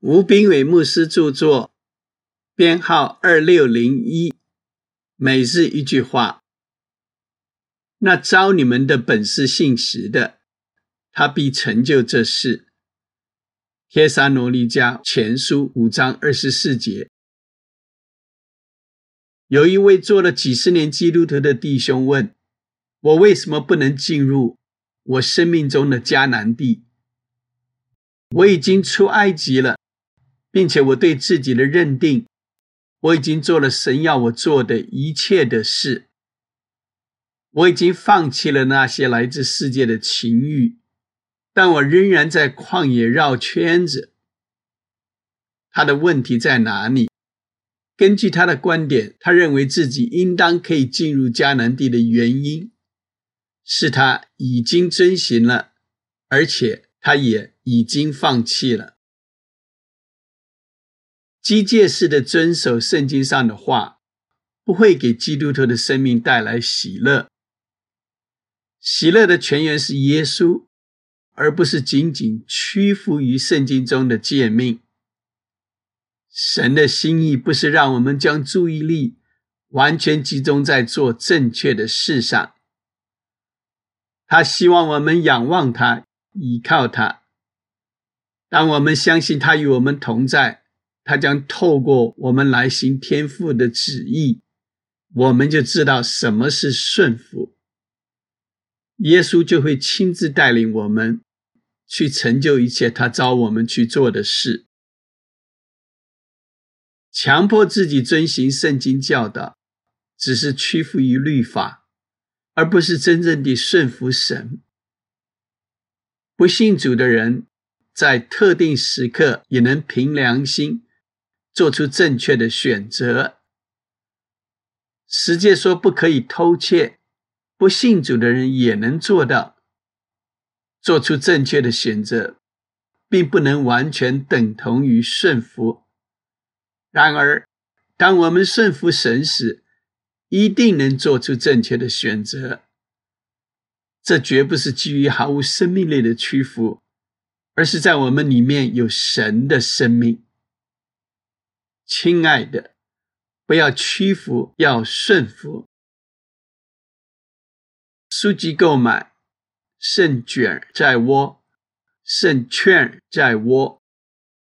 吴斌伟牧师著作，编号二六零一。每日一句话：那招你们的本是信实的，他必成就这事。帖撒罗尼迦前书五章二十四节。有一位做了几十年基督徒的弟兄问我：为什么不能进入我生命中的迦南地？我已经出埃及了。并且我对自己的认定，我已经做了神要我做的一切的事。我已经放弃了那些来自世界的情欲，但我仍然在旷野绕圈子。他的问题在哪里？根据他的观点，他认为自己应当可以进入迦南地的原因，是他已经遵行了，而且他也已经放弃了。机械式的遵守圣经上的话，不会给基督徒的生命带来喜乐。喜乐的泉源是耶稣，而不是仅仅屈服于圣经中的诫命。神的心意不是让我们将注意力完全集中在做正确的事上，他希望我们仰望他，依靠他。当我们相信他与我们同在。他将透过我们来行天父的旨意，我们就知道什么是顺服。耶稣就会亲自带领我们去成就一切他召我们去做的事。强迫自己遵行圣经教导，只是屈服于律法，而不是真正的顺服神。不信主的人，在特定时刻也能凭良心。做出正确的选择。世界说不可以偷窃，不信主的人也能做到。做出正确的选择，并不能完全等同于顺服。然而，当我们顺服神时，一定能做出正确的选择。这绝不是基于毫无生命力的屈服，而是在我们里面有神的生命。亲爱的，不要屈服，要顺服。书籍购买，胜券在握，胜券在握。